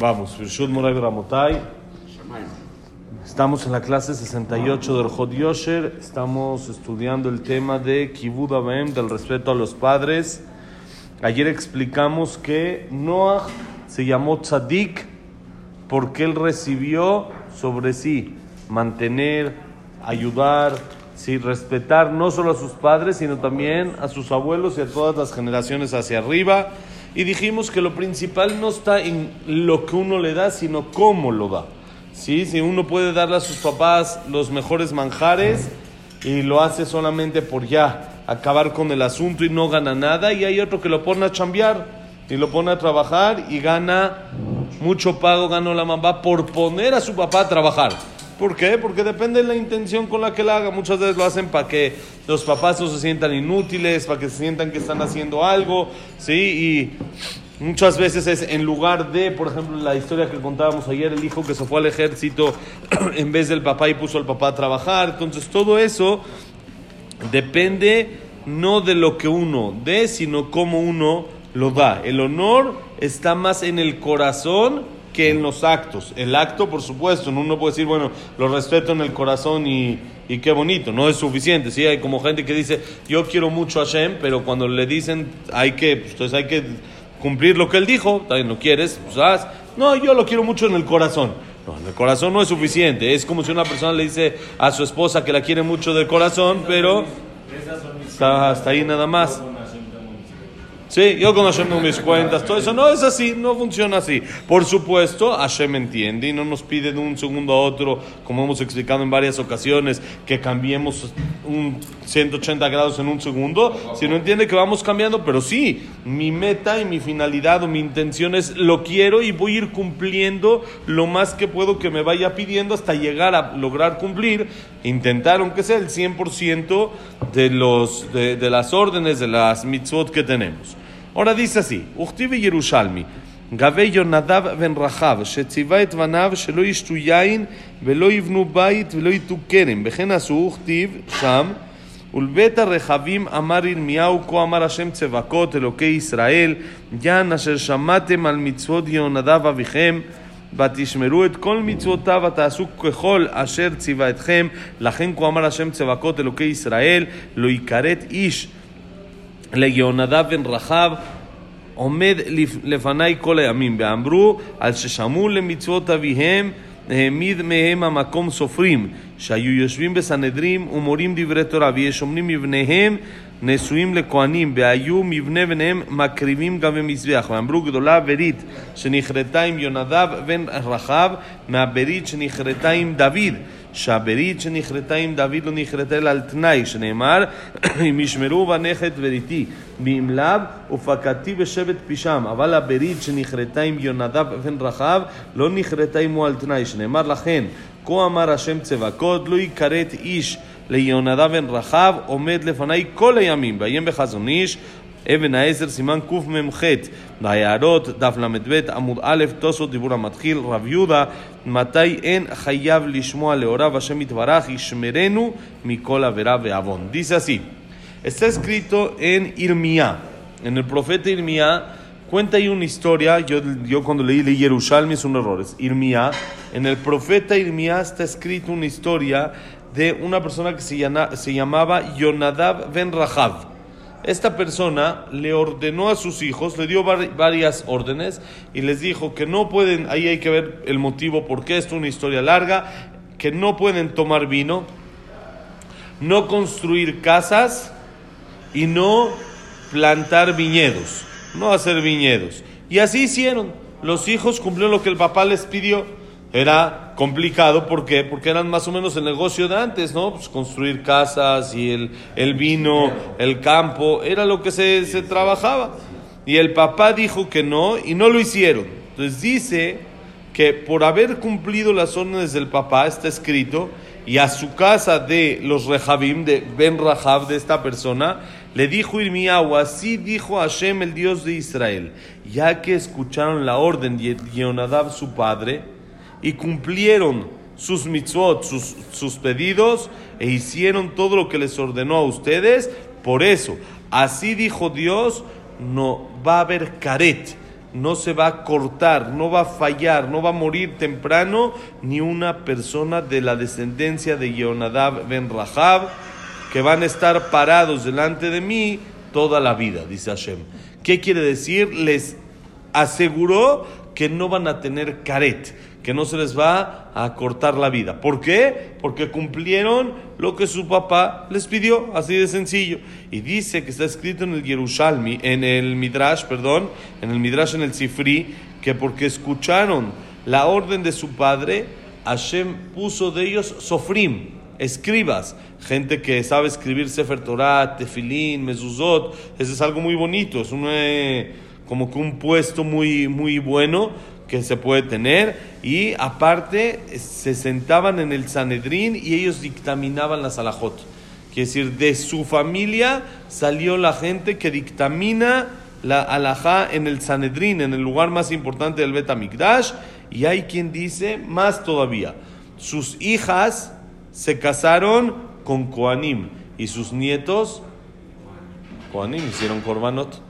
Vamos, Rishud Moray Ramotai. Estamos en la clase 68 del Hod Yosher. Estamos estudiando el tema de Kibud Abem, del respeto a los padres. Ayer explicamos que Noah se llamó Tzadik porque él recibió sobre sí mantener, ayudar, sí, respetar no solo a sus padres, sino también a sus abuelos y a todas las generaciones hacia arriba. Y dijimos que lo principal no está en lo que uno le da, sino cómo lo da. ¿Sí? Si uno puede darle a sus papás los mejores manjares y lo hace solamente por ya acabar con el asunto y no gana nada, y hay otro que lo pone a chambear y lo pone a trabajar y gana mucho pago, gana la mamá por poner a su papá a trabajar. ¿Por qué? Porque depende de la intención con la que la haga. Muchas veces lo hacen para que los papás no se sientan inútiles, para que se sientan que están haciendo algo, ¿sí? Y muchas veces es en lugar de, por ejemplo, la historia que contábamos ayer, el hijo que se fue al ejército en vez del papá y puso al papá a trabajar. Entonces, todo eso depende no de lo que uno dé, sino cómo uno lo da. El honor está más en el corazón que en los actos. El acto, por supuesto, uno puede decir, bueno, lo respeto en el corazón y, y qué bonito, no es suficiente. ¿sí? Hay como gente que dice, yo quiero mucho a Hashem, pero cuando le dicen, hay que, pues, entonces hay que cumplir lo que él dijo, también lo quieres, pues haz. No, yo lo quiero mucho en el corazón. No, en el corazón no es suficiente. Es como si una persona le dice a su esposa que la quiere mucho del corazón, pero está hasta ahí nada más. Sí, yo con no mis cuentas, todo eso no es así, no funciona así. Por supuesto, Hashem entiende y no nos pide de un segundo a otro, como hemos explicado en varias ocasiones, que cambiemos un 180 grados en un segundo, sino entiende que vamos cambiando, pero sí, mi meta y mi finalidad o mi intención es lo quiero y voy a ir cumpliendo lo más que puedo que me vaya pidiendo hasta llegar a lograr cumplir, intentar aunque sea el 100% de, los, de, de las órdenes, de las mitzvot que tenemos. Ahora dice así, וכתיב ירושלמי, גבי יונדב בן רחב, שציווה את בניו שלא ישתו יין ולא יבנו בית ולא ייטו כרם, וכן עשו, וכתיב שם, ולבית הרחבים אמר ירמיהו, כה אמר השם צבקות אלוקי ישראל, יען אשר שמעתם על מצוות יהונדב אביכם, ותשמרו את כל מצוותיו ותעשו ככל אשר ציווה אתכם, לכן כה אמר השם צבקות אלוקי ישראל, לא יכרת איש ליהונדב בן רחב עומד לפניי כל הימים, ואמרו על ששמעו למצוות אביהם העמיד מהם המקום סופרים, שהיו יושבים בסנהדרין ומורים דברי תורה, ויש אומרים מבניהם נשואים לכהנים, והיו מבנה בניהם מקריבים גם במזבח, ואמרו גדולה ברית שנכרתה עם יונדב בן רחב מהברית שנכרתה עם דוד. שהברית שנכרתה עם דוד לא נכרתה אלא על תנאי, שנאמר, אם ישמרו בניך את בריתי, ואם לאו, ופקדתי בשבט פישם, אבל הברית שנכרתה עם יונדב בן רחב, לא נכרתה עמו על תנאי, שנאמר לכן, כה אמר השם צבקות, לא יכרת איש ליהונדב בן רחב, עומד לפניי כל הימים, ואיים בחזון איש, אבן העשר, סימן קמ"ח, ביערות, דף ל"ב, עמוד א', תוספות דיבור המתחיל, רב יהודה, מתי אין חייב לשמוע להוריו השם יתברך, ישמרנו מכל עבירה ועוון. Dice así, está escrito en Irmía, en el profeta Irmía, cuenta ahí una historia, yo, yo cuando leí, leí Yerushalmi es un error, es Irmía, en el profeta Irmía está escrito una historia de una persona que se, llama, se llamaba Yonadab ben Rahab. esta persona le ordenó a sus hijos, le dio varias órdenes y les dijo que no pueden, ahí hay que ver el motivo por qué, esto es una historia larga, que no pueden tomar vino, no construir casas y no plantar viñedos, no hacer viñedos. Y así hicieron. Los hijos cumplieron lo que el papá les pidió. Era complicado, ¿por qué? Porque eran más o menos el negocio de antes, ¿no? Pues construir casas y el, el vino, el campo, era lo que se, se trabajaba. Y el papá dijo que no y no lo hicieron. Entonces dice que por haber cumplido las órdenes del papá, está escrito, y a su casa de los Rehabim, de Ben Rahab, de esta persona, le dijo Irmiyahu, así dijo Hashem, el Dios de Israel, ya que escucharon la orden de Yonadab, su padre, y cumplieron sus mitzvot, sus, sus pedidos, e hicieron todo lo que les ordenó a ustedes, por eso, así dijo Dios, no va a haber caret. no se va a cortar, no va a fallar, no va a morir temprano ni una persona de la descendencia de Yonadab ben Rahab que van a estar parados delante de mí toda la vida, dice Hashem. ¿Qué quiere decir? Les aseguró que no van a tener caret, que no se les va a cortar la vida. ¿Por qué? Porque cumplieron lo que su papá les pidió, así de sencillo. Y dice que está escrito en el Yerushalmi, en el Midrash, perdón, en el Midrash en el Sifri, que porque escucharon la orden de su padre, Hashem puso de ellos sofrim, escribas, gente que sabe escribir Sefer Torah, Tefilín, Mezuzot, eso es algo muy bonito, es un, eh, como que un puesto muy, muy bueno que se puede tener y aparte se sentaban en el Sanedrín y ellos dictaminaban las alajot. Quiere decir, de su familia salió la gente que dictamina la alajá en el Sanedrín, en el lugar más importante del Betamikdash, y hay quien dice más todavía, sus hijas se casaron con Koanim y sus nietos, Koanim hicieron Korbanot.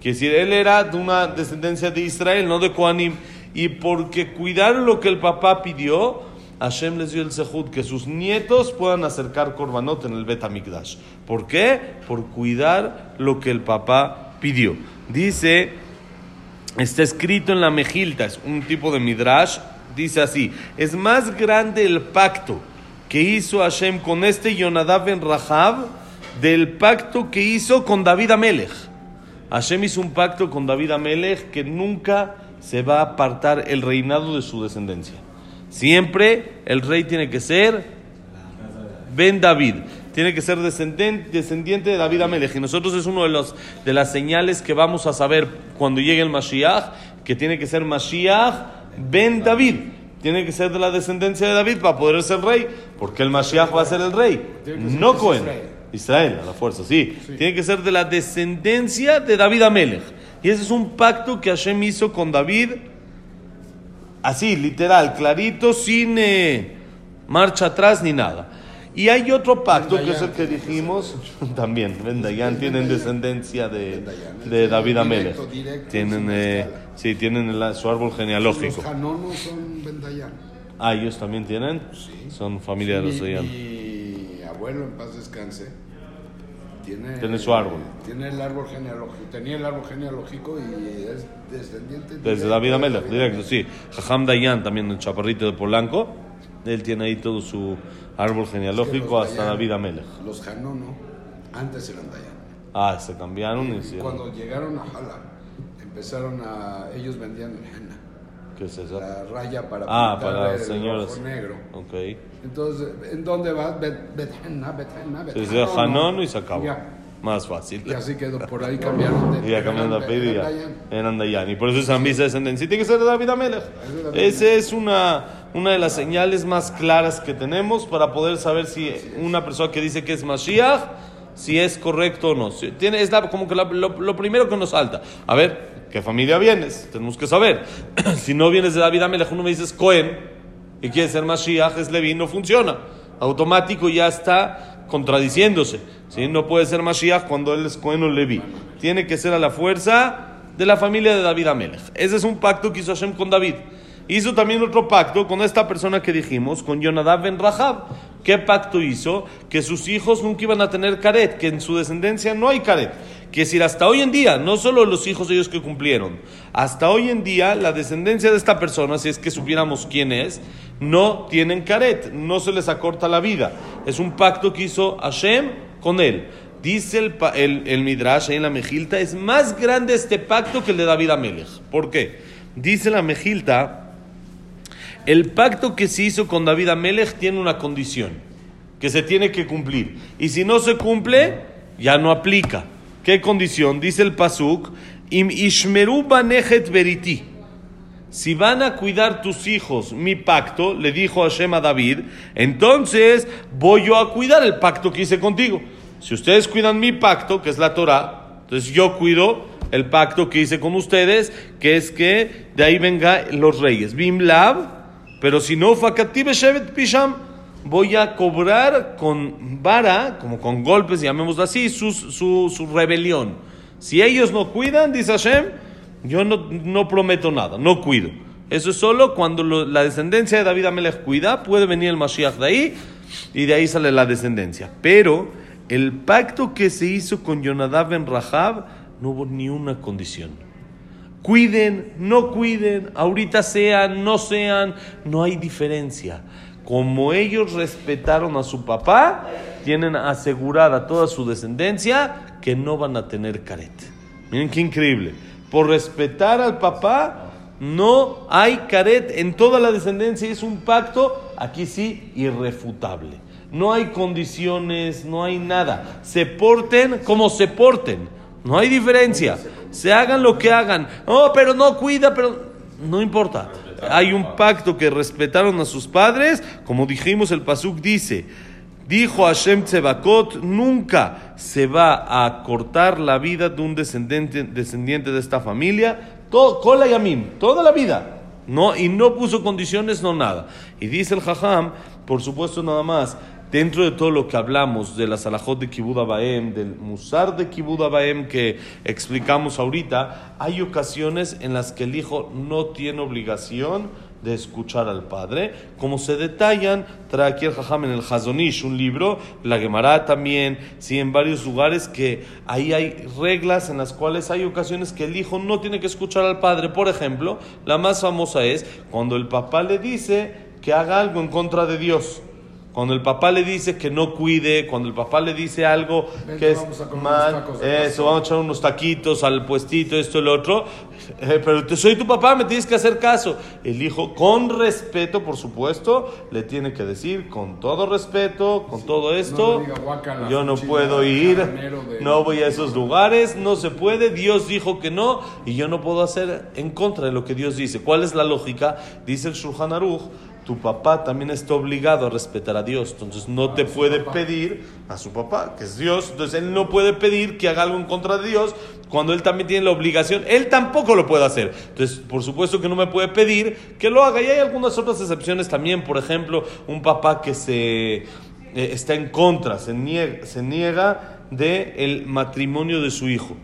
Quiere decir, él era de una descendencia de Israel, no de Koanim. Y porque cuidaron lo que el papá pidió, Hashem les dio el sehut, que sus nietos puedan acercar Korbanot en el Bet Amikdash. ¿Por qué? Por cuidar lo que el papá pidió. Dice, está escrito en la Mejilta, es un tipo de Midrash, dice así, es más grande el pacto que hizo Hashem con este Yonadav en Rahab del pacto que hizo con David Amelech. Hashem hizo un pacto con David Amelech que nunca se va a apartar el reinado de su descendencia. Siempre el rey tiene que ser Ben David. Tiene que ser descendiente de David Amelech. Y nosotros es uno de, los, de las señales que vamos a saber cuando llegue el Mashiach, que tiene que ser Mashiach Ben David. Tiene que ser de la descendencia de David para poder ser rey, porque el Mashiach va a ser el rey, no Cohen. Israel, a la fuerza, sí. Tiene que ser de la descendencia de David Amelech. Y ese es un pacto que Hashem hizo con David, así, literal, clarito, sin eh, marcha atrás ni nada. Y hay otro pacto que es el que dijimos también. Bendayan tienen descendencia de, de David Amelech. Tienen, eh, sí, tienen su árbol genealógico. Los son. Ah, ellos también tienen. Son familia de los Dayan abuelo, en paz descanse, tiene, tiene su árbol. Tiene el árbol genealógico, tenía el árbol genealógico y es descendiente. Desde David Amelech, directo, sí. Jajam Dayan, también el chaparrito de Polanco, él tiene ahí todo su árbol genealógico hasta David Amelech. Los Janó, ¿no? Antes eran Dayan. Ah, se cambiaron y, Cuando llegaron a Hala, empezaron a. Ellos vendían el henna. ¿Qué es eso? La raya para ah, para el señores. negro. Ok. Entonces, ¿en dónde vas? Bethenna, Bethenna. Se dice Hanón y se acabó. Más fácil. Y así quedó, por ahí cambiaron de... Ya cambiaron de apellido en Andayan. Y por eso es visa descendencia. Tiene que ser David Amelech. Esa es una, una de las señales más claras que tenemos para poder saber si una persona que dice que es Mashiach, si es correcto o no. Tiene, es como que lo, primero que nos salta. A ver, ¿qué familia vienes? Tenemos que saber. si no vienes de David Amelech, uno me dices Cohen y quiere ser Mashiach, es Leví, no funciona. Automático ya está contradiciéndose. ¿sí? No puede ser Mashiach cuando él es Cohen o Leví. Tiene que ser a la fuerza de la familia de David Amelech. Ese es un pacto que hizo Hashem con David. Hizo también otro pacto con esta persona que dijimos, con Yonadab ben Rahab. ¿Qué pacto hizo? Que sus hijos nunca iban a tener caret, que en su descendencia no hay caret. Que decir, hasta hoy en día, no solo los hijos de ellos que cumplieron, hasta hoy en día la descendencia de esta persona, si es que supiéramos quién es, no tienen caret, no se les acorta la vida. Es un pacto que hizo Hashem con él. Dice el, Midrash ahí en la Mejilta, es más grande este pacto que el de David Amelech. ¿Por qué? Dice la Mejilta, el pacto que se hizo con David Amelech tiene una condición, que se tiene que cumplir. Y si no se cumple, ya no aplica. ¿Qué condición? Dice el Pasuk, Im ishmeru banejet beriti. Si van a cuidar tus hijos mi pacto, le dijo Hashem a David, entonces voy yo a cuidar el pacto que hice contigo. Si ustedes cuidan mi pacto, que es la Torah, entonces yo cuido el pacto que hice con ustedes, que es que de ahí venga los reyes. Bim pero si no, pisham, voy a cobrar con vara, como con golpes, llamémoslo así, su, su, rebelión. Si ellos no cuidan, dice Hashem, yo no, no prometo nada, no cuido. Eso es solo cuando la descendencia de David Amelech cuida, puede venir el Mashiach de ahí y de ahí sale la descendencia. Pero el pacto que se hizo con Yonadab en Rahab no hubo ni una condición. Cuiden, no cuiden, ahorita sean, no sean, no hay diferencia. Como ellos respetaron a su papá, tienen asegurada toda su descendencia que no van a tener caret. Miren qué increíble. Por respetar al papá, no hay caret en toda la descendencia. Es un pacto, aquí sí, irrefutable. No hay condiciones, no hay nada. Se porten como se porten. No hay diferencia. Se hagan lo que hagan. Oh, pero no cuida, pero no importa. Hay un pacto que respetaron a sus padres, como dijimos, el Pasuk dice, dijo Hashem Tzebakot, nunca se va a cortar la vida de un descendiente, descendiente de esta familia, Kola Yamim, toda la vida. No, y no puso condiciones, no nada. Y dice el Jajam, por supuesto nada más, dentro de todo lo que hablamos de la Salahot de Kibud Abaem, del Musar de Kibud Abaem que explicamos ahorita, hay ocasiones en las que el hijo no tiene obligación de escuchar al padre, como se detallan, trae aquí el Jajam en el Hazonish, un libro, la Gemara también, sí, en varios lugares que ahí hay reglas en las cuales hay ocasiones que el hijo no tiene que escuchar al padre. Por ejemplo, la más famosa es cuando el papá le dice que haga algo en contra de Dios. Cuando el papá le dice que no cuide, cuando el papá le dice algo que es mal, eso, vamos a echar unos taquitos al puestito, esto lo otro, eh, pero te, soy tu papá, me tienes que hacer caso. El hijo, con respeto, por supuesto, le tiene que decir, con todo respeto, con todo esto, le diga, "Guácala, yo no puedo ir, carnero de-". no voy a esos lugares, no se puede, Dios dijo que no, y yo no puedo hacer en contra de lo que Dios dice. ¿Cuál es la lógica? Dice el Shulchan Aruch, tu papá también está obligado a respetar a Dios, entonces no te puede pedir a su papá, que es Dios, entonces él no puede pedir que haga algo en contra de Dios cuando él también tiene la obligación, él tampoco lo puede hacer. Entonces, por supuesto que no me puede pedir que lo haga. Y hay algunas otras excepciones también, por ejemplo, un papá que se eh, está en contra, se niega, se niega de el matrimonio de su hijo.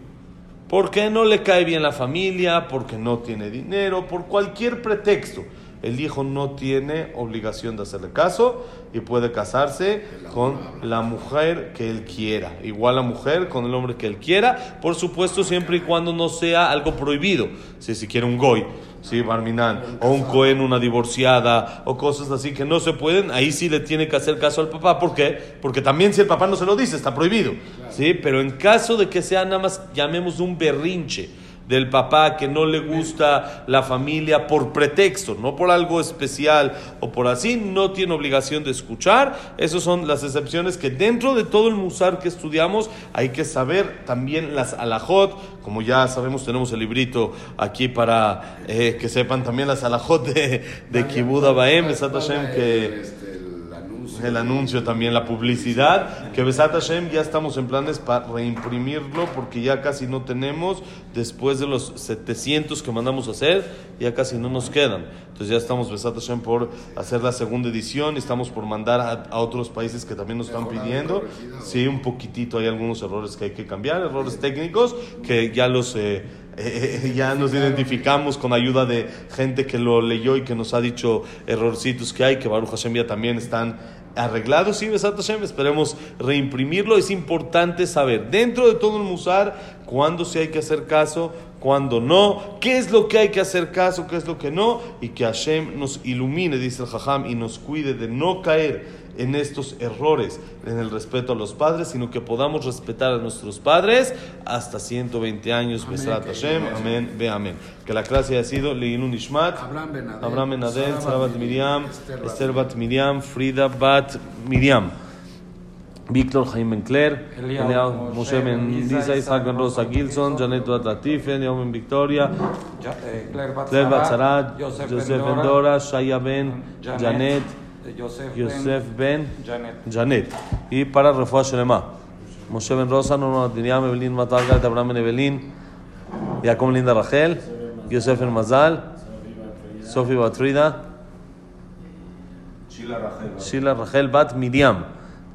Porque no le cae bien la familia, porque no tiene dinero, por cualquier pretexto. El hijo no tiene obligación de hacerle caso y puede casarse con la mujer que él quiera. Igual la mujer con el hombre que él quiera, por supuesto siempre y cuando no sea algo prohibido. Si si quiere un goy, sí, Barminan, o un cohen, una divorciada, o cosas así que no se pueden, ahí sí le tiene que hacer caso al papá. ¿Por qué? Porque también si el papá no se lo dice, está prohibido. Sí, pero en caso de que sea nada más, llamemos un berrinche del papá que no le gusta la familia por pretexto, no por algo especial o por así, no tiene obligación de escuchar. Esas son las excepciones que dentro de todo el musar que estudiamos hay que saber también las alajot, como ya sabemos tenemos el librito aquí para eh, que sepan también las alajot de, de Kibud Abaem, Besat Hashem, que Este, el anuncio. también, la publicidad, que Besat Hashem ya estamos en planes para reimprimirlo porque ya casi no tenemos, después de los 700 que mandamos a hacer, ya casi no nos quedan. Entonces ya estamos Besat Hashem por hacer la segunda edición, estamos por mandar a, a otros países que también nos están pidiendo. Sí, un poquitito, hay algunos errores que hay que cambiar, errores técnicos que ya los... eh, eh, ya nos identificamos con ayuda de gente que lo leyó y que nos ha dicho errorcitos que hay, que Baruch Hashem ya también están arreglados. Sí, Besat Hashem, esperemos reimprimirlo. Es importante saber, dentro de todo el Musar, cuándo sí hay que hacer caso, cuándo no, qué es lo que hay que hacer caso, qué es lo que no, y que Hashem nos ilumine, dice el Jajam, y nos cuide de no caer en estos errores, en el respeto a los padres, sino que podamos respetar a nuestros padres hasta 120 años, Amén, Besrat Hashem, amén, ve amén. Que la clase haya sido Leilun Ishmat, Abraham Ben Adel, Abraham Ben Adel, Sara Bat Miriam, Esther Bat Esther Bat Miriam, Frida Bat Miriam. Víctor Jaime Ben Lisa, Isa, Isaac Ben Rosa Gilson, Janet Bat Latife, Eliao Ben Victoria, Ja- eh, Claire Claire Bat Joseph, Joseph Ben Ben Janet, eh, Yosef. Y para Refuah Shelema, Moshe Ben Rosa, Norma Miriam, Evelyn Matargat, Abraham Ben Evelyn, Jacob Linda Rachel, Yosef Ben Mazal, Sofi Bat Frida, Sheila Rachel Bat Miriam.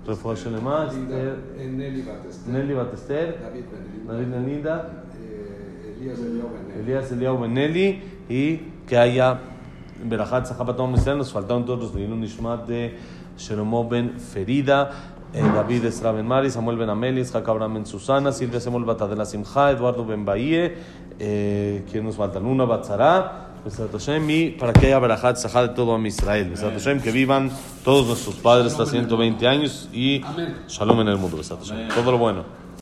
Refuah Shelema, Nelly Batester. Nelly Bat Esther, David Ben David Ben Linda, eh, Elías Eliao Benelli y que haya Berajat Zahapatom Israel. Nos faltaron todos los Leilun Nishmat de Shelomo Ben Ferida, eh, David Esra Ben Mari, Samuel Ben Ameli, Isaac Abraham Ben Susana, Silvia Samuel Batadela Simcha, Eduardo Ben Bahie. Eh, ¿Quién nos faltan? Una Batzara. Y para que haya Berajat Zahá de todo a Israel. Que vivan todos nuestros padres hasta 120 años y. Shalom en el mundo. Todo lo bueno.